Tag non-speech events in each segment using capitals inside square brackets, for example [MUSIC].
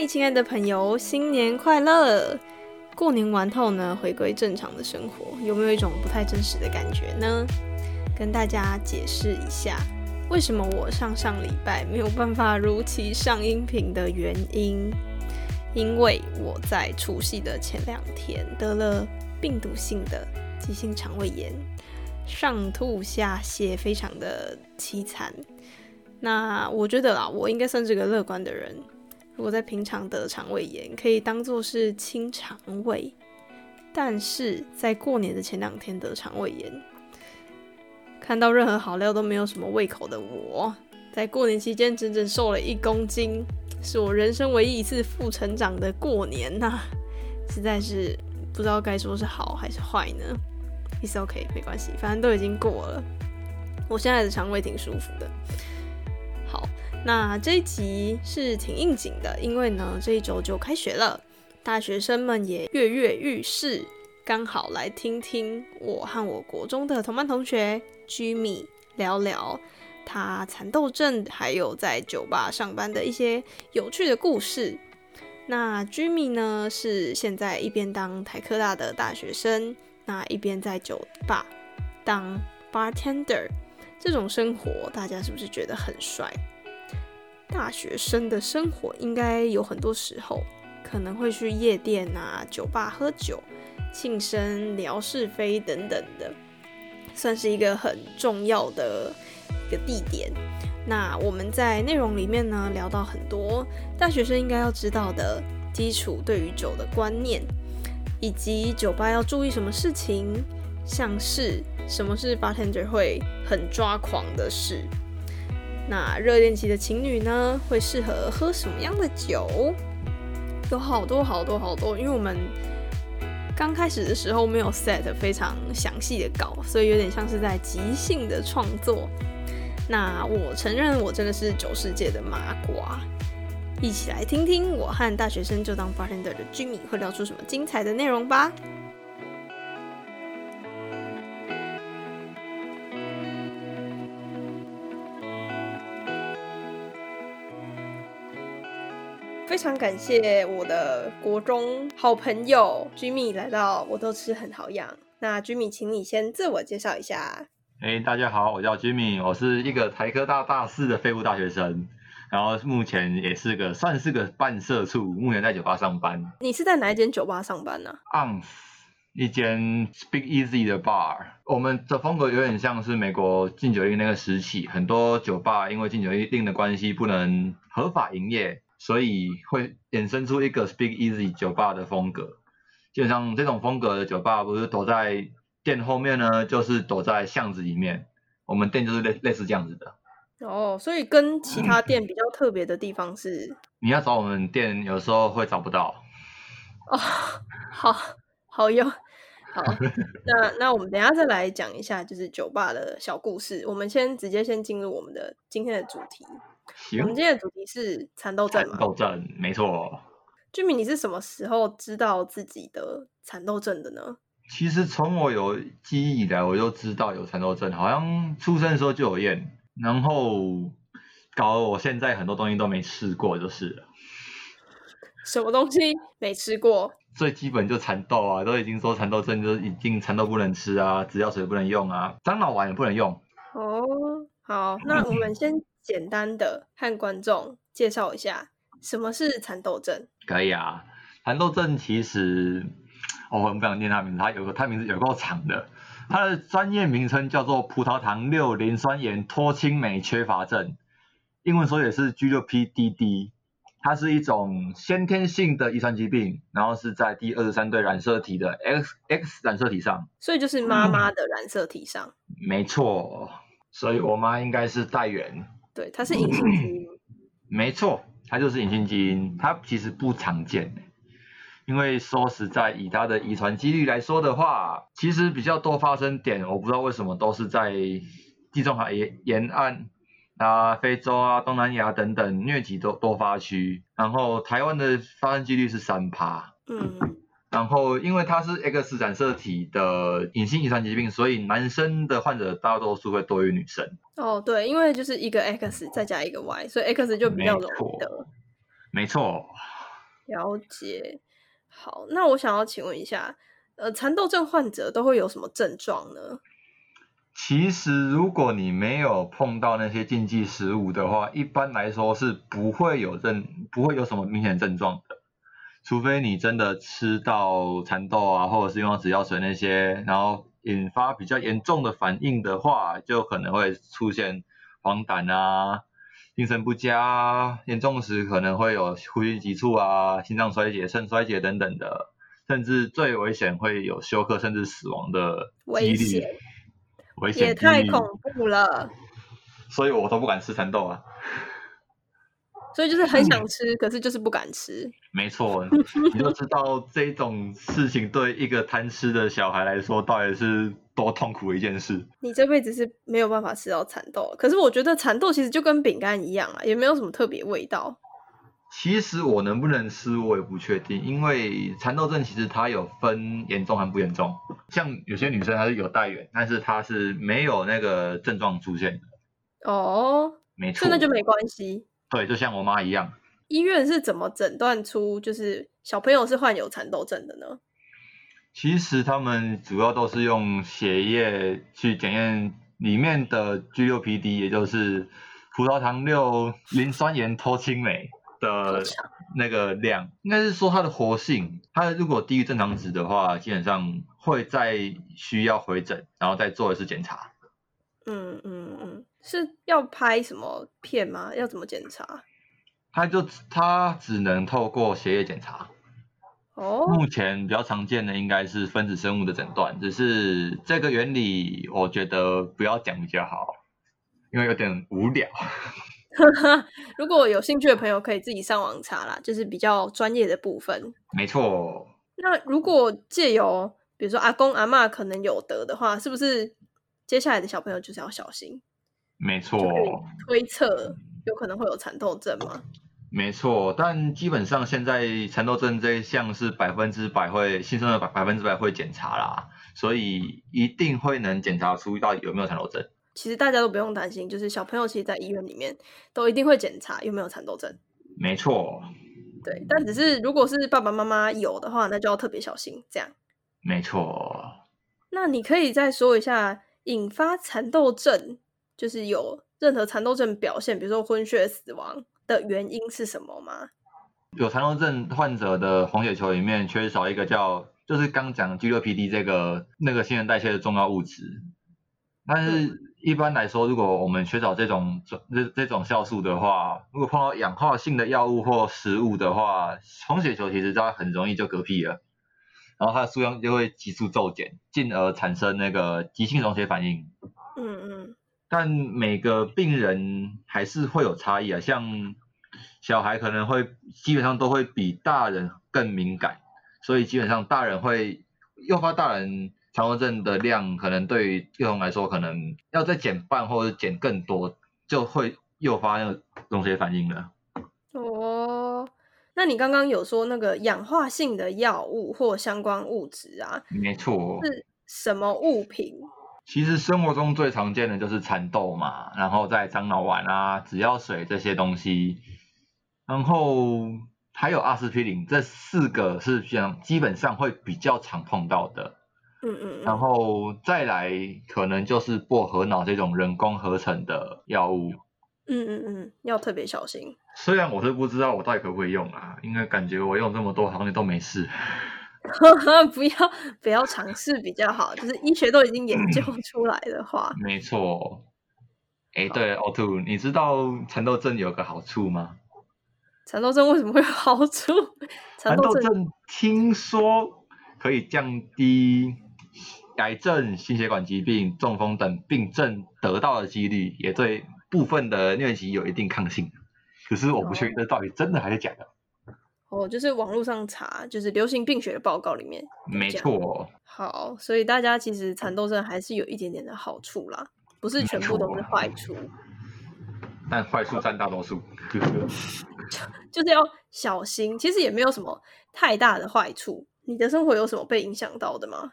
嗨，亲爱的朋友，新年快乐！过年完后呢，回归正常的生活，有没有一种不太真实的感觉呢？跟大家解释一下，为什么我上上礼拜没有办法如期上音频的原因，因为我在除夕的前两天得了病毒性的急性肠胃炎，上吐下泻，非常的凄惨。那我觉得啦，我应该算是个乐观的人。如果在平常得肠胃炎，可以当做是清肠胃；但是在过年的前两天得肠胃炎，看到任何好料都没有什么胃口的我，在过年期间整整瘦了一公斤，是我人生唯一一次负成长的过年呐，实在是不知道该说是好还是坏呢。It's OK，没关系，反正都已经过了。我现在的肠胃挺舒服的。好。那这一集是挺应景的，因为呢这一周就开学了，大学生们也跃跃欲试，刚好来听听我和我国中的同班同学 Jimmy 聊聊他蚕豆症还有在酒吧上班的一些有趣的故事。那 Jimmy 呢是现在一边当台科大的大学生，那一边在酒吧当 bartender，这种生活大家是不是觉得很帅？大学生的生活应该有很多时候可能会去夜店啊、酒吧喝酒、庆生、聊是非等等的，算是一个很重要的一个地点。那我们在内容里面呢聊到很多大学生应该要知道的基础对于酒的观念，以及酒吧要注意什么事情，像是什么是 bartender 会很抓狂的事。那热恋期的情侣呢，会适合喝什么样的酒？有好多好多好多，因为我们刚开始的时候没有 set 非常详细的稿，所以有点像是在即兴的创作。那我承认我真的是酒世界的麻瓜，一起来听听我和大学生就当 bartender 的 Jimmy 会聊出什么精彩的内容吧。常感谢我的国中好朋友 Jimmy 来到我都吃很好养。那 Jimmy，请你先自我介绍一下。哎，大家好，我叫 Jimmy，我是一个台科大大四的废物大学生，然后目前也是个算是个半社畜，目前在酒吧上班。你是在哪一间酒吧上班呢？On 一间 Speak Easy 的 bar。我们的风格有点像是美国禁酒令那个时期，很多酒吧因为禁酒令的关系不能合法营业。所以会衍生出一个 Speak Easy 酒吧的风格，基本上这种风格的酒吧不是躲在店后面呢，就是躲在巷子里面。我们店就是类类似这样子的。哦，所以跟其他店比较特别的地方是，你要找我们店，有时候会找不到。哦，[LAUGHS] 好，好哟，好，那那我们等下再来讲一下，就是酒吧的小故事。我们先直接先进入我们的今天的主题。我们今天的主题是蚕豆症蚕豆症，没错。居民，你是什么时候知道自己的蚕豆症的呢？其实从我有记忆以来，我就知道有蚕豆症，好像出生的时候就有验，然后搞得我现在很多东西都没吃过，就是了。什么东西没吃过？最基本就蚕豆啊，都已经说蚕豆症就已经蚕豆不能吃啊，紫药水不能用啊，樟脑丸也不能用。哦，好，那我们先。简单的和观众介绍一下什么是蚕豆症。可以啊，蚕豆症其实，我很不想念他名字，他有个他名字有够长的，他的专业名称叫做葡萄糖六磷酸盐脱氢酶缺乏症，英文说也是 G 6 P D D，它是一种先天性的遗传疾病，然后是在第二十三对染色体的 X X 染色体上，所以就是妈妈的染色体上。没错，所以我妈应该是代源。对，它是隐性基因。没错，它就是隐性基因，它其实不常见。因为说实在，以它的遗传几率来说的话，其实比较多发生点，我不知道为什么都是在地中海沿沿岸啊、非洲啊、东南亚等等疟疾多多发区，然后台湾的发生几率是三趴。嗯。然后，因为它是 X 染色体的隐性遗传疾病，所以男生的患者大多数会多于女生。哦，对，因为就是一个 X 再加一个 Y，所以 X 就比较容易得。没错。了解。好，那我想要请问一下，呃，蚕豆症患者都会有什么症状呢？其实，如果你没有碰到那些禁忌食物的话，一般来说是不会有症，不会有什么明显症状的。除非你真的吃到蚕豆啊，或者是用到止药水那些，然后引发比较严重的反应的话，就可能会出现黄疸啊、精神不佳，严重时可能会有呼吸急促啊、心脏衰竭、肾衰竭等等的，甚至最危险会有休克甚至死亡的几率。危险也太恐怖了，所以我都不敢吃蚕豆啊。所以就是很想吃，可是就是不敢吃。没错，你就知道这种事情对一个贪吃的小孩来说，到底是多痛苦的一件事。你这辈子是没有办法吃到蚕豆，可是我觉得蚕豆其实就跟饼干一样啊，也没有什么特别味道。其实我能不能吃，我也不确定，因为蚕豆症其实它有分严重和不严重。像有些女生她是有带源，但是她是没有那个症状出现的。哦，没错，那就没关系。对，就像我妈一样。医院是怎么诊断出就是小朋友是患有蚕豆症的呢？其实他们主要都是用血液去检验里面的 G6PD，也就是葡萄糖六磷酸盐脱氢酶。的那个量，应该是说它的活性，它如果低于正常值的话，基本上会再需要回诊，然后再做一次检查。嗯嗯嗯，是要拍什么片吗？要怎么检查？他就他只能透过血液检查。哦。目前比较常见的应该是分子生物的诊断，只是这个原理我觉得不要讲比较好，因为有点无聊。[LAUGHS] 如果有兴趣的朋友可以自己上网查啦，就是比较专业的部分。没错。那如果借由比如说阿公阿妈可能有得的话，是不是接下来的小朋友就是要小心？没错。推测有可能会有蚕豆症吗？没错，但基本上现在蚕豆症这一项是百分之百会新生的百百分之百会检查啦，所以一定会能检查出到底有没有蚕豆症。其实大家都不用担心，就是小朋友其实，在医院里面都一定会检查有没有蚕豆症。没错。对，但只是如果是爸爸妈妈有的话，那就要特别小心。这样。没错。那你可以再说一下，引发蚕豆症，就是有任何蚕豆症表现，比如说昏血、死亡的原因是什么吗？有蚕豆症患者的红血球里面缺少一个叫，就是刚讲 G6PD 这个那个新陈代谢的重要物质，但是。一般来说，如果我们缺少这种这这种酵素的话，如果碰到氧化性的药物或食物的话，红血球其实它很容易就嗝屁了，然后它的数量就会急速骤减，进而产生那个急性溶血反应。嗯嗯。但每个病人还是会有差异啊，像小孩可能会基本上都会比大人更敏感，所以基本上大人会诱发大人。强迫症的量可能对于幼童来说，可能要再减半或者减更多，就会诱发那个溶血反应了。哦，那你刚刚有说那个氧化性的药物或相关物质啊？没错。是什么物品？其实生活中最常见的就是蚕豆嘛，然后在樟脑丸啊、止药水这些东西，然后还有阿司匹林，这四个是像，基本上会比较常碰到的。嗯嗯，然后再来可能就是薄荷脑这种人工合成的药物。嗯嗯嗯，要特别小心。虽然我是不知道我到底可不可以用啊，因为感觉我用这么多好像都没事。[LAUGHS] 不要不要尝试比较好，就是医学都已经研究出来的话。没错。哎，对，O two，你知道蚕豆症有个好处吗？蚕豆症为什么会有好处？蚕豆症听说可以降低。癌症、心血管疾病、中风等病症得到的几率，也对部分的疟疾有一定抗性。可是我不确定这到底真的还是假的。哦，就是网络上查，就是流行病学的报告里面。没错。好，所以大家其实蚕豆症还是有一点点的好处啦，不是全部都是坏处。但坏处占大多数。[LAUGHS] 就是要小心，其实也没有什么太大的坏处。你的生活有什么被影响到的吗？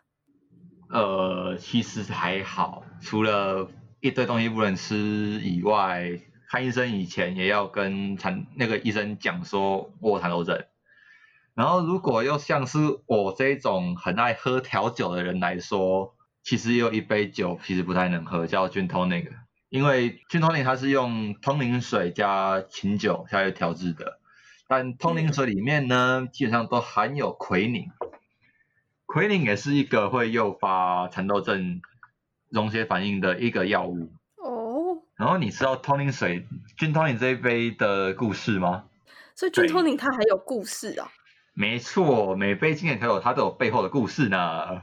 呃，其实还好，除了一堆东西不能吃以外，看医生以前也要跟产那个医生讲说我有蚕豆症，然后如果又像是我这种很爱喝调酒的人来说，其实有一杯酒其实不太能喝，叫 Gin Tonic，因为 Gin Tonic 它是用通灵水加琴酒下去调制的，但通灵水里面呢，基本上都含有奎宁，奎宁也是一个会诱发蚕豆症溶血反应的一个药物。哦，然后你知道通灵水 Gin Tonic 这一杯的故事吗？所以 Gin Tonic 它还有故事啊。没错，每杯经典调酒它都有背后的故事呢。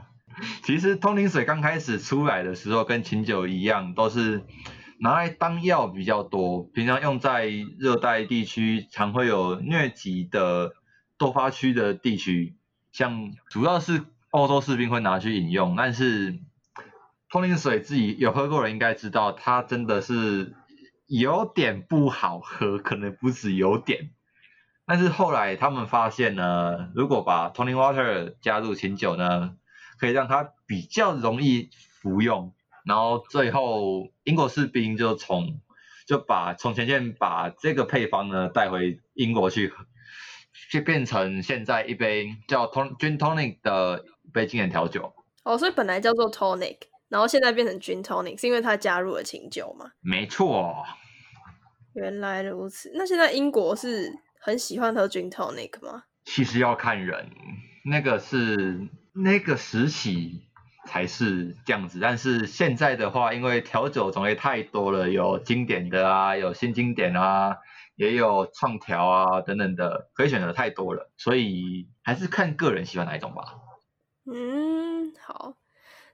其实通灵水刚开始出来的时候，跟琴酒一样，都是拿来当药比较多。平常用在热带地区，常会有疟疾的多发区的地区，像主要是欧洲士兵会拿去饮用。但是通灵水自己有喝过人应该知道，它真的是有点不好喝，可能不止有点。但是后来他们发现呢，如果把 tonic water 加入琴酒呢，可以让它比较容易服用。然后最后英国士兵就从就把从前线把这个配方呢带回英国去，就变成现在一杯叫 ton gin tonic 的一杯经典调酒。哦，所以本来叫做 tonic，然后现在变成 gin tonic，是因为它加入了清酒吗？没错。原来如此。那现在英国是？很喜欢喝 gin tonic 吗？其实要看人，那个是那个时期才是这样子，但是现在的话，因为调酒种类太多了，有经典的啊，有新经典啊，也有创调啊等等的，可以选择太多了，所以还是看个人喜欢哪一种吧。嗯，好，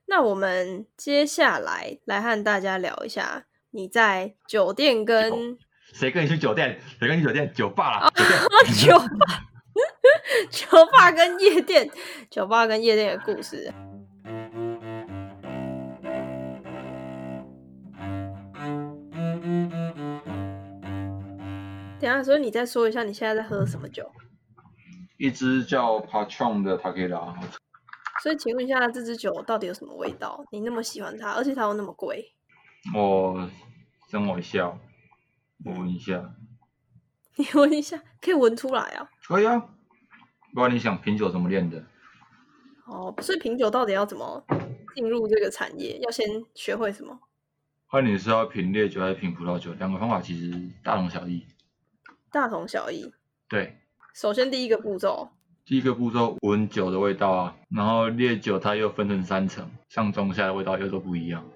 那我们接下来来和大家聊一下你在酒店跟。谁跟你去酒店？谁跟你去酒店？酒吧啦，[LAUGHS] 酒吧，[LAUGHS] 酒吧跟夜店，酒吧跟夜店的故事。等下，所以你再说一下，你现在在喝什么酒？一支叫 Patron 的 t a k i a 所以，请问一下，这支酒到底有什么味道？你那么喜欢它，而且它又那么贵？我等我一下。我闻一下，[LAUGHS] 你闻一下，可以闻出来啊？可以啊，不然你想品酒怎么练的？哦，所以品酒到底要怎么进入这个产业？要先学会什么？看你是要品烈酒还是品葡萄酒，两个方法其实大同小异。大同小异。对。首先第一个步骤。第一个步骤闻酒的味道啊，然后烈酒它又分成三层，上中下的味道又都不一样。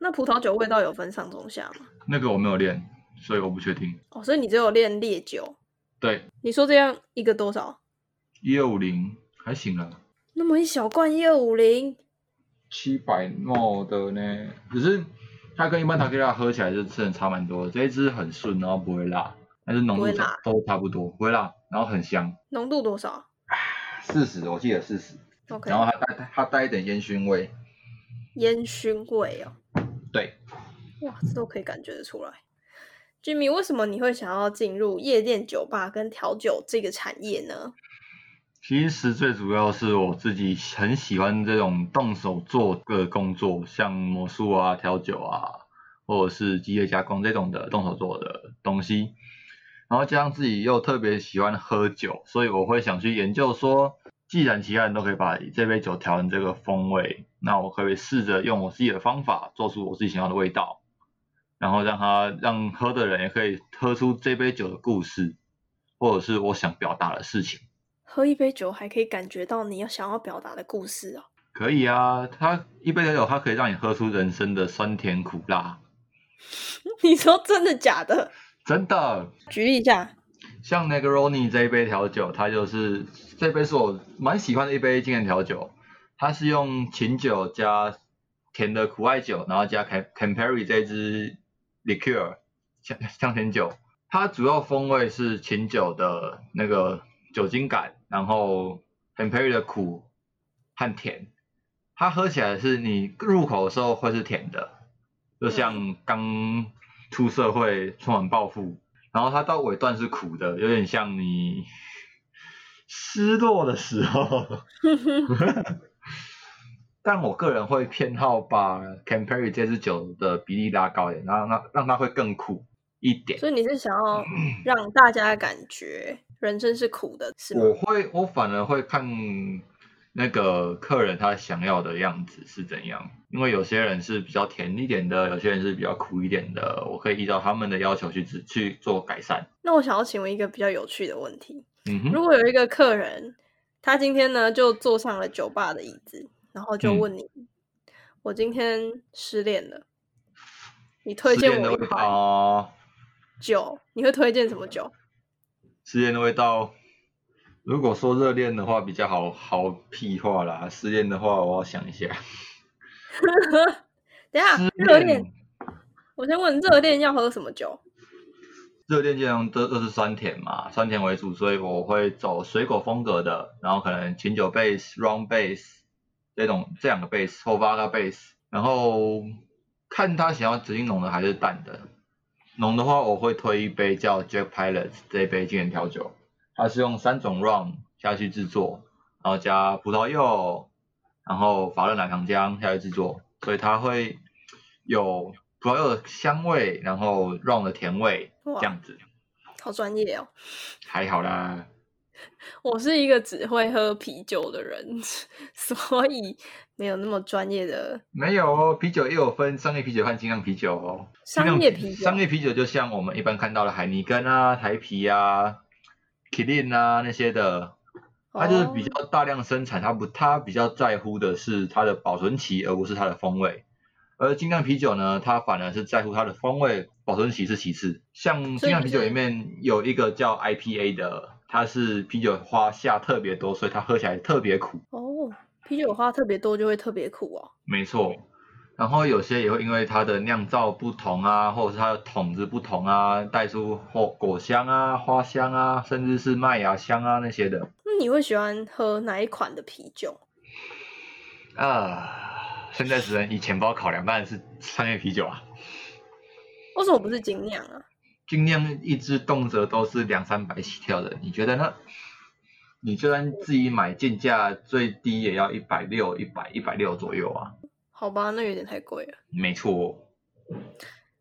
那葡萄酒味道有分上中下吗？那个我没有练。所以我不确定哦，所以你只有练烈酒。对，你说这样一个多少？一二五零还行啊。那么一小罐一二五零，七百诺的呢？只是它跟一般塔克拉喝起来就真的差蛮多。这一支很顺，然后不会辣，但是浓度都差不多，不会辣，然后很香。浓度多少？四十，我记得四十。OK。然后它带它带一点烟熏味。烟熏味哦。对。哇，这都可以感觉得出来。Jimmy，为什么你会想要进入夜店、酒吧跟调酒这个产业呢？其实最主要是我自己很喜欢这种动手做的工作，像魔术啊、调酒啊，或者是机械加工这种的动手做的东西。然后加上自己又特别喜欢喝酒，所以我会想去研究说，既然其他人都可以把这杯酒调成这个风味，那我可以试着用我自己的方法做出我自己想要的味道。然后让他让喝的人也可以喝出这杯酒的故事，或者是我想表达的事情。喝一杯酒还可以感觉到你要想要表达的故事哦。可以啊，它一杯酒，它可以让你喝出人生的酸甜苦辣。[LAUGHS] 你说真的假的？真的。举例一下。像那个 Ronnie 这一杯调酒，它就是这杯是我蛮喜欢的一杯经典调酒，它是用琴酒加甜的苦艾酒，然后加 Campari 这支。liqueur 香香甜酒，它主要风味是琴酒的那个酒精感，然后 c a m p a r y 的苦和甜，它喝起来是你入口的时候会是甜的，就像刚出社会充满抱负，然后它到尾段是苦的，有点像你失落的时候。[LAUGHS] 但我个人会偏好把 Campari 这支酒的比例拉高一点，然后让让它会更苦。一点。所以你是想要让大家感觉人生是苦的，是吗？我会，我反而会看那个客人他想要的样子是怎样，因为有些人是比较甜一点的，有些人是比较苦一点的，我可以依照他们的要求去去去做改善。那我想要请问一个比较有趣的问题：嗯哼，如果有一个客人，他今天呢就坐上了酒吧的椅子，然后就嗯问你：“我今天失恋了，你推荐我一款道，酒，你会推荐什么酒？失恋的味道。如果说热恋的话比较好好屁话啦，失恋的话我要想一下。[LAUGHS] 等一下失热恋，我先问热恋要喝什么酒？热恋基本上都都是酸甜嘛，酸甜为主，所以我会走水果风格的，然后可能琴酒 base、rum base 这种这两个 base 或 vodka base，然后看他想要指定浓的还是淡的。浓的话，我会推一杯叫 Jack Pilot 这一杯经典调酒，它是用三种 rum 下去制作，然后加葡萄柚，然后法勒奶糖浆下去制作，所以它会有葡萄柚的香味，然后 rum 的甜味，哇这样子好专业哦！还好啦。我是一个只会喝啤酒的人，[LAUGHS] 所以没有那么专业的没有哦，啤酒也有分商业啤酒和精酿啤酒哦。商业啤酒。商业啤酒就像我们一般看到的海尼根啊、台啤啊、Kilin 啊那些的，它就是比哦较大量生产，它不，它比较在乎的是它的保存期，而不是它的风味。而精酿啤酒呢，它反而是在乎它的风味，保存期是其次。像精酿啤酒里面有一个叫 IPA 的，它是啤酒花下特别多，所以它喝起来特别苦。哦，啤酒花特别多就会特别苦哦。没错，然后有些也会因为它的酿造不同啊，或者是它的桶子不同啊，带出或果香啊、花香啊，甚至是麦芽香啊那些的。那你会喜欢喝哪一款的啤酒？啊，现在只能以钱包考量，当然是商业啤酒啊。为什么不是精酿啊？精酿一支动辄都是两三百起跳的，你觉得呢？你就算自己买进价最低也要一百六、一百、一百六左右啊。好吧，那有点太贵了。没错，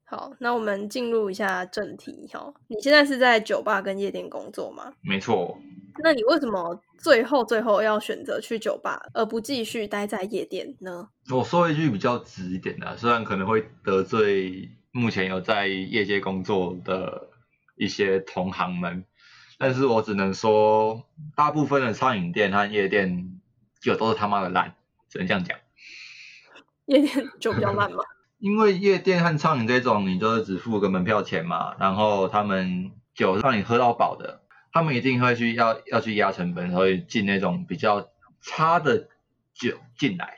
好，那我们进入一下正题哈。你现在是在酒吧跟夜店工作吗？没错。那你为什么最后最后要选择去酒吧，而不继续待在夜店呢？我说一句比较直一点的，虽然可能会得罪目前有在业界工作的一些同行们，但是我只能说，大部分的餐饮店和夜店就都是他妈的烂，只能这样讲。夜店 [LAUGHS] 酒比较烂吗？[LAUGHS] 因为夜店和畅饮这种，你就是只付个门票钱嘛，然后他们酒让你喝到饱的，他们一定会去要要去压成本，所以进那种比较差的酒进来。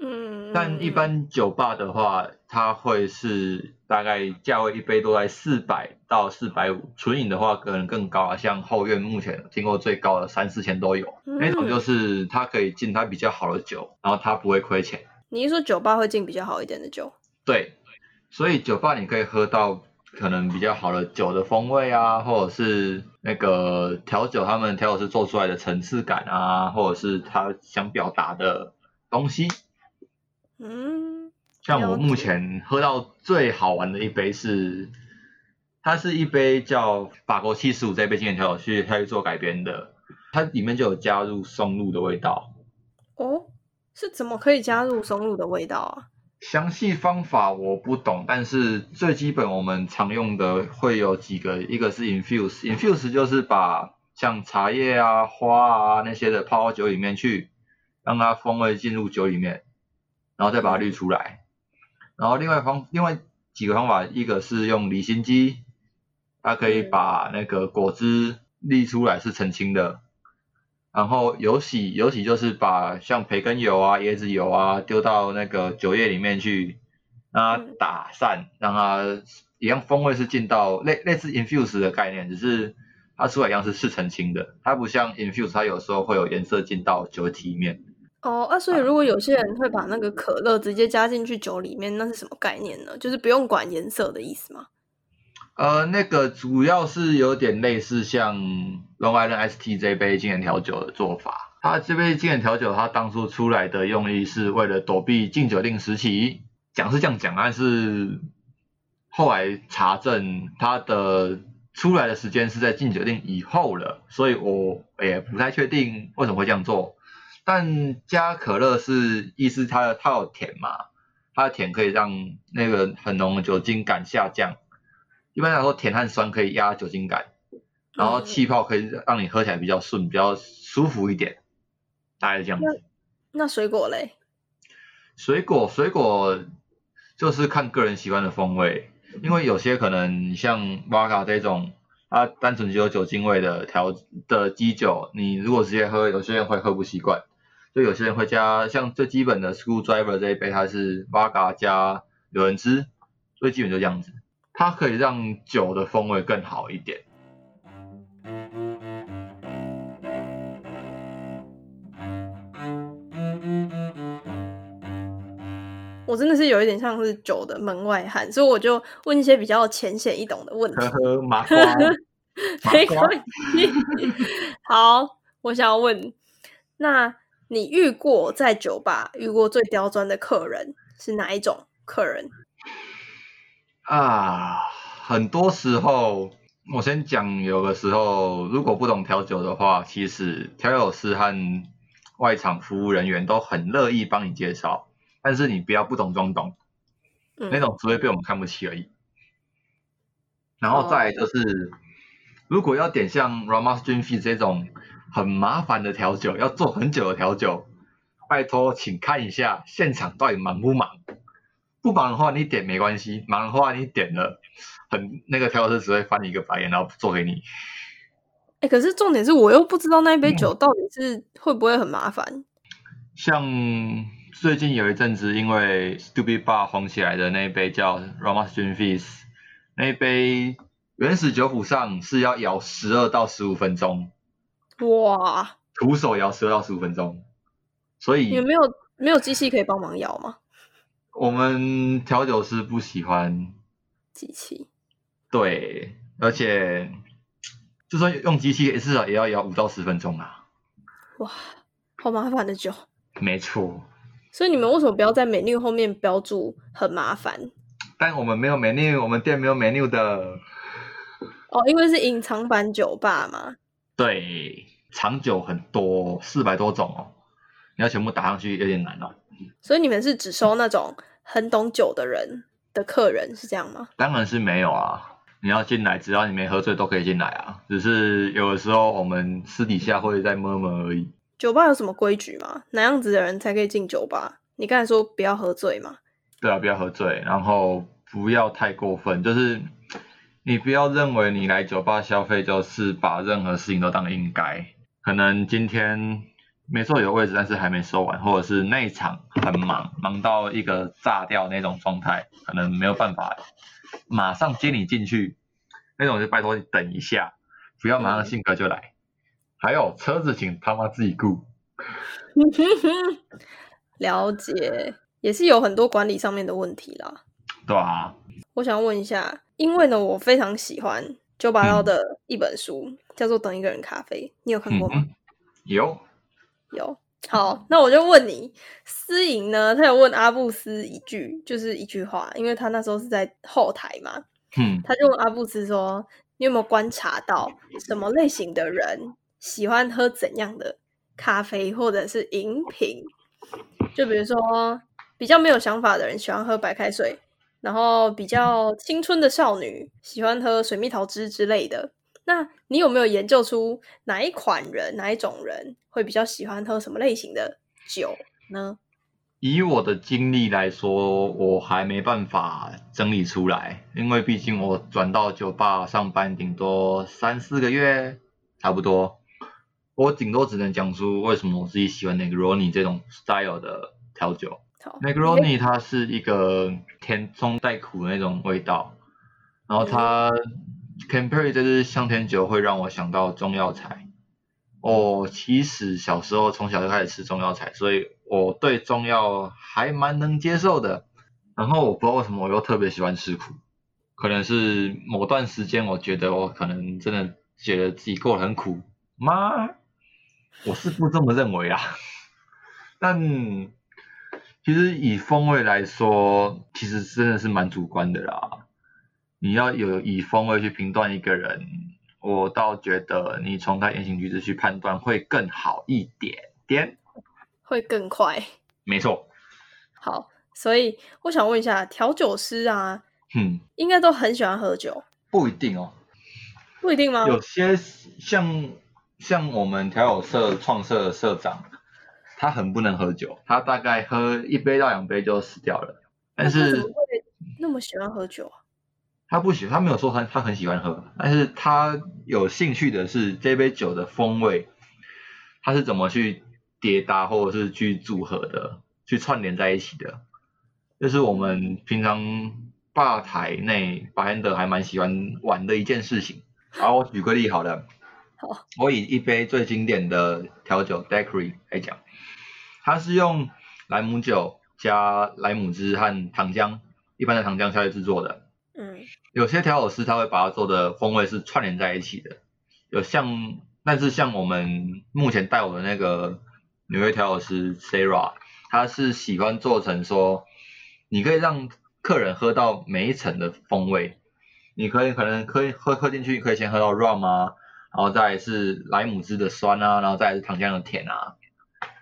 嗯，但一般酒吧的话，它会是大概价位一杯都在四百到四百五，纯饮的话可能更高啊，像后院目前听过最高的三四千都有，嗯那种就是它可以进它比较好的酒，然后它不会亏钱。你是说酒吧会进比较好一点的酒？对，所以酒吧你可以喝到可能比较好的酒的风味啊，或者是那个调酒他们调酒师做出来的层次感啊，或者是他想表达的东西。嗯，像我目前喝到最好玩的一杯是，它是一杯叫法国七十五这杯经典调酒去它去做改编的，它里面就有加入松露的味道。哦，是怎么可以加入松露的味道啊？详细方法我不懂，但是最基本我们常用的会有几个，一个是 infuse，infuse 就是把像茶叶啊、花啊那些的泡到酒里面去，让它风味进入酒里面，然后再把它滤出来。然后另外方另外几个方法，一个是用离心机，它可以嗯把那个果汁滤出来是澄清的。然后油洗，油洗就是把像培根油啊、椰子油啊丢到那个酒液里面去，让它嗯打散，让它一样风味是进到类类似 infuse 的概念，只是它出来一样是是澄清的，它不像 infuse，它有时候会有颜色进到酒体里面。哦，啊，所以如果有些人会把那个可乐直接加进去酒里面，那是什么概念呢？就是不用管颜色的意思吗？呃，那个主要是有点类似像龙爱的 ST 这杯经典调酒的做法。它这杯经典调酒，它当初出来的用意是为了躲避禁酒令时期，讲是这样讲，但是后来查证它的出来的时间是在禁酒令以后了，所以我也不太确定为什么会这样做。但加可乐是意思它它有甜嘛，它的甜可以让那个很浓的酒精感下降。一般来说，甜和酸可以压酒精感，然后气泡可以让你喝起来比较顺，比较舒服一点，大概是这样子。那水果嘞？水果水果就是看个人喜欢的风味，因为有些可能像瓦卡这种，它单纯只有酒精味的调的基酒，你如果直接喝，有些人会喝不习惯。就有些人会加像最基本的 Screwdriver 这一杯，它是瓦卡加柳仁汁，最基本就这样子，它可以让酒的风味更好一点。我真的是有一点像是酒的门外汉，所以我就问一些比较浅显易懂的问题。呵呵，麻瓜，[LAUGHS] 没关系。[LAUGHS] 好，我想要问，那你遇过在酒吧遇过最刁钻的客人是哪一种客人？啊，很多时候，我先讲，有的时候如果不懂调酒的话，其实调酒师和外场服务人员都很乐意帮你介绍。但是你不要不懂装懂，那种只会被我们看不起而已。然后再就是，如果要点像 Ramos Dream f e e 这种很麻烦的调酒，要做很久的调酒，拜托请看一下现场到底忙不忙。不忙的话你点没关系，忙的话你点了，很那个调酒师只会翻你一个白眼，然后做给你。哎，可是重点是我又不知道那一杯酒到底是会不会很麻烦。像。最近有一阵子，因为 Stupid Bar 红起来的那一杯叫 Ramos Dream Feast，那一杯原始酒谱上是要摇十二到十五分钟。哇！徒手摇十二到十五分钟，所以有没有没有机器可以帮忙摇吗？我们调酒师不喜欢机器。对，而且就算用机器，至少也要摇五到十分钟啊。哇，好麻烦的酒。没错。所以你们为什么不要在 menu 后面标注很麻烦？但我们没有 menu，我们店没有 menu 的。哦，因为是隐藏版酒吧嘛。对，长酒很多，四百多种哦，你要全部打上去有点难哦。所以你们是只收那种很懂酒的人的客人是这样吗？当然是没有啊！你要进来，只要你没喝醉都可以进来啊。只是有的时候我们私底下会在摸摸而已。酒吧有什么规矩吗？哪样子的人才可以进酒吧？你刚才说不要喝醉嘛？对啊，不要喝醉，然后不要太过分，就是你不要认为你来酒吧消费就是把任何事情都当应该。可能今天没错有位置，但是还没收完，或者是那场很忙，忙到一个炸掉那种状态，可能没有办法马上接你进去，那种就拜托你等一下，不要马上性格就来。还有车子，请他妈自己雇。[LAUGHS] 了解，也是有很多管理上面的问题啦。对啊。我想问一下，因为呢，我非常喜欢九把刀的一本书，叫做《等一个人咖啡》，你有看过吗？有。有。[LAUGHS] 好，那我就问你，思颖呢？他有问阿布斯一句，就是一句话，因为他那时候是在后台嘛。嗯。他就问阿布斯说：“你有没有观察到什么类型的人？”喜欢喝怎样的咖啡或者是饮品？就比如说，比较没有想法的人喜欢喝白开水，然后比较青春的少女喜欢喝水蜜桃汁之类的。那你有没有研究出哪一款人、哪一种人会比较喜欢喝什么类型的酒呢？以我的经历来说，我还没办法整理出来，因为毕竟我转到酒吧上班顶多三四个月，差不多。我顶多只能讲出为什么我自己喜欢 Negroni 这种 style 的调酒。Negroni 它是一个甜中带苦的那种味道，然后它 Campari 这支香甜酒会让我想到中药材。我其实小时候从小就开始吃中药材，所以我对中药还蛮能接受的。然后我不知道为什么我又特别喜欢吃苦，可能是某段时间我觉得我可能真的觉得自己过得很苦吗？我是不这么认为啊，[LAUGHS] 但其实以风味来说，其实真的是蛮主观的啦。你要有以风味去评断一个人，我倒觉得你从他言行举止去判断会更好一点点。会更快。没错，好，所以我想问一下，调酒师啊，嗯，应该都很喜欢喝酒，不一定哦。不一定吗？有些像像我们调酒社创社的社长，他很不能喝酒，他大概喝一杯到两杯就死掉了。但那他怎是么会那么喜欢喝酒啊？他不喜欢，他没有说他他很喜欢喝，但是他有兴趣的是这杯酒的风味，他是怎么去叠搭或者是去组合的，去串联在一起的。这是我们平常吧台内 bartender 还蛮喜欢玩的一件事情。好，我举个例好了。好，我以一杯最经典的调酒 daiquiri 来讲，它是用莱姆酒加莱姆汁和糖浆，一般的糖浆下去制作的。嗯，有些调酒师他会把它做的风味是串联在一起的，有像，但是像我们目前带我的那个纽约调酒师 Sarah，他是喜欢做成说，你可以让客人喝到每一层的风味，你可以可能可以喝喝进去，你可以先喝到 rum 啊，然后再来是莱姆汁的酸啊，然后再来是糖浆的甜啊，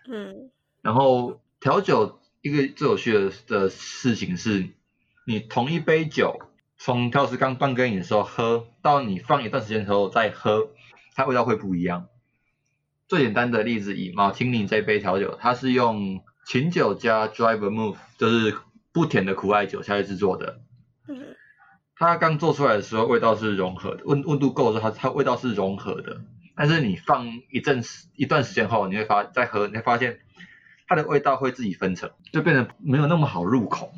嗯，然后调酒一个最有趣的的事情是，你同一杯酒，从调时刚灌给你的时候喝，到你放一段时间之后再喝，它味道会不一样。最简单的例子，以马汀尼这杯调酒，它是用琴酒加 dry vermouth，就是不甜的苦艾酒下去制作的。它刚做出来的时候，味道是融合的，温温度够的时候，它它味道是融合的。但是你放一阵时一段时间后，你会发再喝，你会发现它的味道会自己分层，就变得没有那么好入口。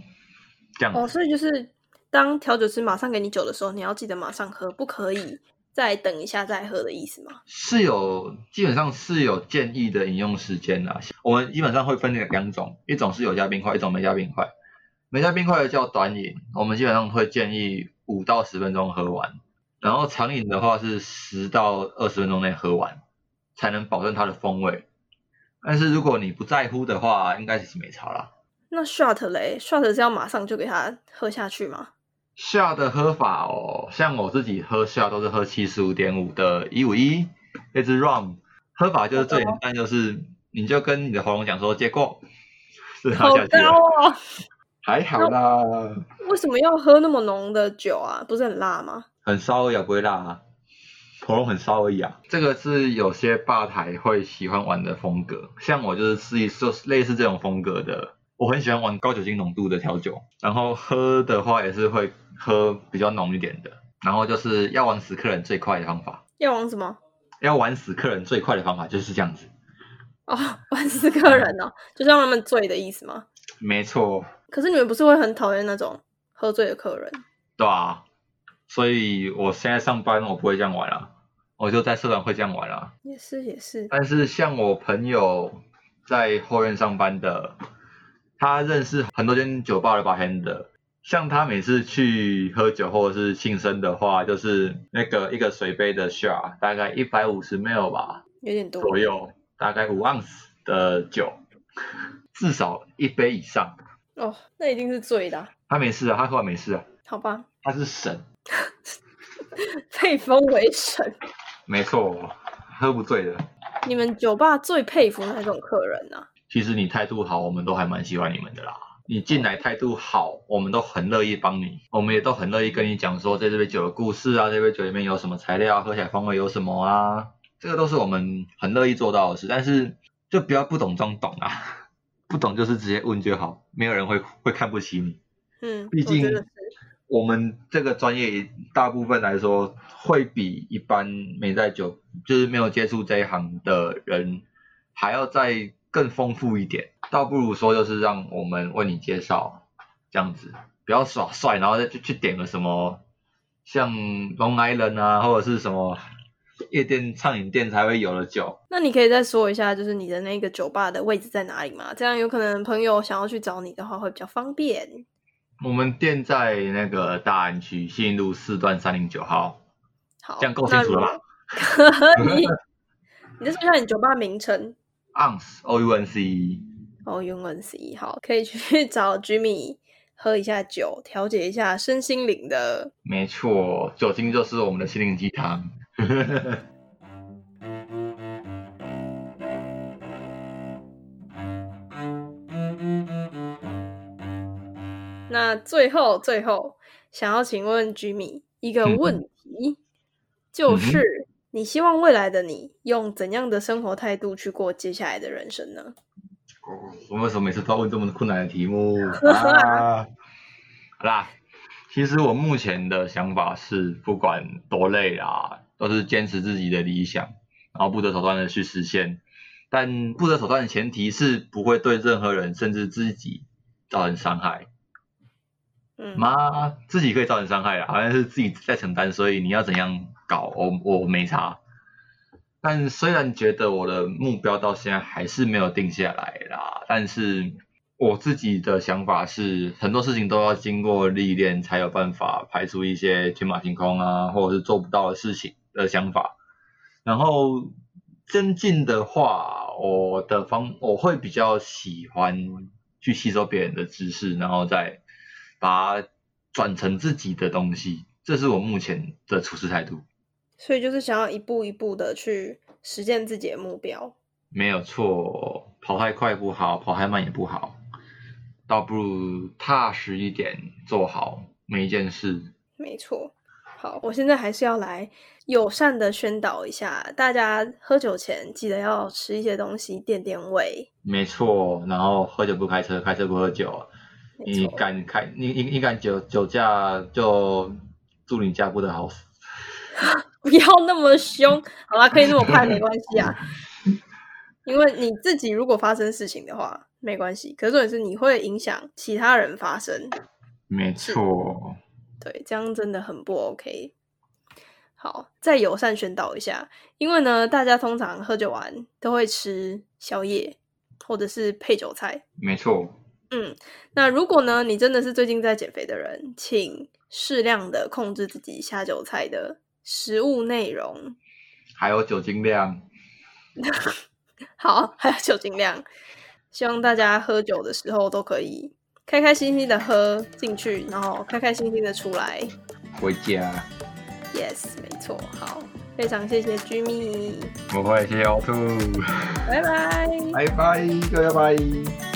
这样，哦，所以就是当调酒师马上给你酒的时候，你要记得马上喝，不可以再等一下再喝的意思吗？是有基本上是有建议的饮用时间啦。我们基本上会分两两种，一种是有加冰块，一种没加冰块。没加冰块的叫短饮，我们基本上会建议五到十分钟喝完，然后长饮的话是十到二十分钟内喝完，才能保证它的风味。但是如果你不在乎的话，应该是没差啦。那 shot 嘞，shot 是要马上就给它喝下去吗？下的喝法哦，像我自己喝下都是喝七十五点五的一五一，那支 rum，喝法就是最简单，就是你就跟你的喉咙讲说结果，是它好下去了，高哦！还好啦，为什么要喝那么浓的酒啊？不是很辣吗？很烧而已啊，不会辣啊，喉咙很烧而已啊。这个是有些吧台会喜欢玩的风格，像我就是试一就是类似这种风格的，我很喜欢玩高酒精浓度的调酒，然后喝的话也是会喝比较浓一点的，然后就是要玩死客人最快的方法。要玩什么？要玩死客人最快的方法就是这样子，哦，玩死客人哦，就是让他们醉的意思吗？[LAUGHS] 没错，可是你们不是会很讨厌那种喝醉的客人？对啊，所以我现在上班我不会这样玩啊，我就在社团会这样玩啊。也是也是，但是像我朋友在后院上班的，他认识很多间酒吧的 bartender，像他每次去喝酒或者是庆生的话，就是那个一个水杯的 shot，大概一百五十 ml 吧有点多。左右，大概五盎司的酒，至少一杯以上。哦，那一定是醉的啊、他没事啊，他喝完没事啊，好吧？他是神，[LAUGHS] 被封为神。没错，喝不醉的。你们酒吧最佩服哪种客人啊？其实你态度好，我们都还蛮喜欢你们的啦。你进来态度好，我们都很乐意帮你，我们也都很乐意跟你讲说，在这杯酒的故事啊，这杯酒里面有什么材料，喝起来风味有什么啊，这个都是我们很乐意做到的事。但是就不要不懂装懂啊，[LAUGHS] 不懂就是直接问就好，没有人会会看不起你。嗯，毕竟我们这个专业大部分来说，会比一般没在酒，就是没有接触这一行的人，还要再更丰富一点。倒不如说，就是让我们为你介绍，这样子，不要耍帅，然后再去去点个什么，像 Long Island 啊，或者是什么夜店、畅饮店才会有的酒。那你可以再说一下，就是你的那个酒吧的位置在哪里吗？这样有可能朋友想要去找你的话会比较方便。我们店在那个大安区信义路四段三零九号，好，这样够清楚了吧？可以 [LAUGHS] [LAUGHS] 你再说一下你酒吧名称。？Ounce O U N C E。哦，u n c 好，可以去 [LAUGHS] 找 Jimmy 喝一下酒，调节一下身心灵的。没错，酒精就是我们的心灵鸡汤。[LAUGHS] 那最后，最后想要请问 Jimmy 一个问题，就是你希望未来的你用怎样的生活态度去过接下来的人生呢？我为什么每次都要问这么困难的题目？[LAUGHS] 啊、好啦，其实我目前的想法是，不管多累啊，都是坚持自己的理想，然后不择手段的去实现。但不择手段的前提是不会对任何人，甚至自己造成伤害。嗯，妈，自己可以造成伤害啊，好像是自己在承担，所以你要怎样搞，我我没差。但虽然觉得我的目标到现在还是没有定下来啦，但是我自己的想法是，很多事情都要经过历练才有办法排除一些天马行空啊，或者是做不到的事情的想法。然后增进的话，我的方我会比较喜欢去吸收别人的知识，然后再把它转成自己的东西，这是我目前的处事态度。所以就是想要一步一步的去实现自己的目标。没有错，跑太快不好，跑太慢也不好，倒不如踏实一点，做好每一件事。没错。好，我现在还是要来友善的宣导一下，大家喝酒前记得要吃一些东西垫垫胃。没错，然后喝酒不开车，开车不喝酒。你敢开，你你你敢酒酒驾，就祝你家不得好死。[LAUGHS] 不要那么凶，[LAUGHS] 好啦，可以那么快没关系啊。因为你自己如果发生事情的话没关系，可是重点是你会影响其他人发生，没错，对，这样真的很不 OK。好，再友善宣导一下，因为呢，大家通常喝酒完都会吃宵夜或者是配酒菜，没错，嗯，那如果呢，你真的是最近在减肥的人，请适量的控制自己下酒菜的食物内容。还有酒精量。[LAUGHS] 好，还有酒精量，希望大家喝酒的时候都可以开开心心的喝进去，然后开开心心的出来。回家。Yes，没错。好，非常谢谢 Jimmy，不会，谢谢凹兔。拜拜。拜拜，各位拜拜。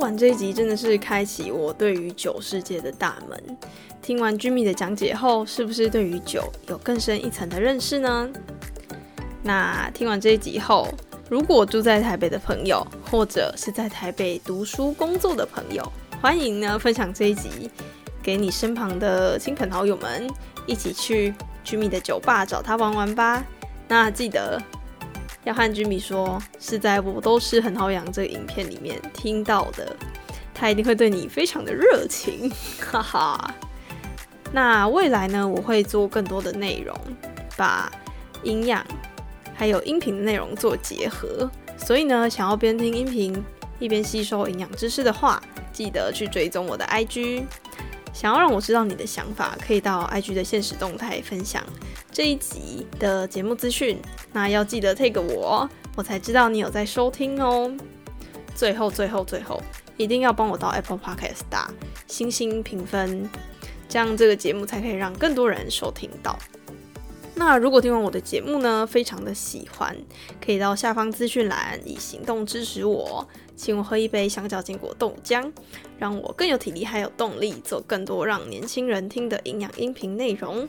完这一集真的是开启我对于酒世界的大门。听完 Jimmy 的讲解后，是不是对于酒有更深一层的认识呢？那听完这一集后，如果住在台北的朋友，或者是在台北读书工作的朋友，欢迎呢分享这一集给你身旁的亲朋好友们，一起去 Jimmy 的酒吧找他玩玩吧。那记得要和 Jimmy 说，是在我都是很好养这个影片里面听到的，他一定会对你非常的热情，哈哈。那未来呢，我会做更多的内容，把营养还有音频的内容做结合。所以呢，想要边听音频一边吸收营养知识的话，记得去追踪我的 IG。想要让我知道你的想法，可以到 IG 的现实动态分享这一集的节目资讯。那要记得 take 我，我才知道你有在收听哦。最后，最后，最后，一定要帮我到 Apple Podcast 打星星评分，这样这个节目才可以让更多人收听到。那如果听完我的节目呢，非常的喜欢，可以到下方资讯栏以行动支持我，请我喝一杯香蕉坚果豆浆，让我更有体力还有动力做更多让年轻人听的营养音频内容。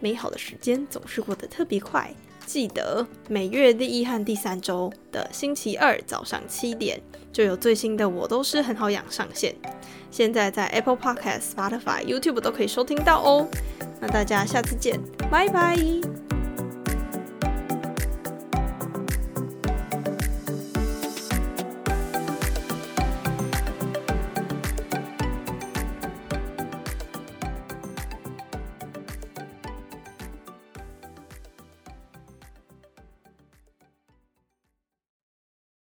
美好的时间总是过得特别快，记得每月第一和第三周的星期二早上七点就有最新的《我都是很好养》上线。现在在 Apple Podcast、Spotify、YouTube 都可以收听到哦。那大家下次见拜拜。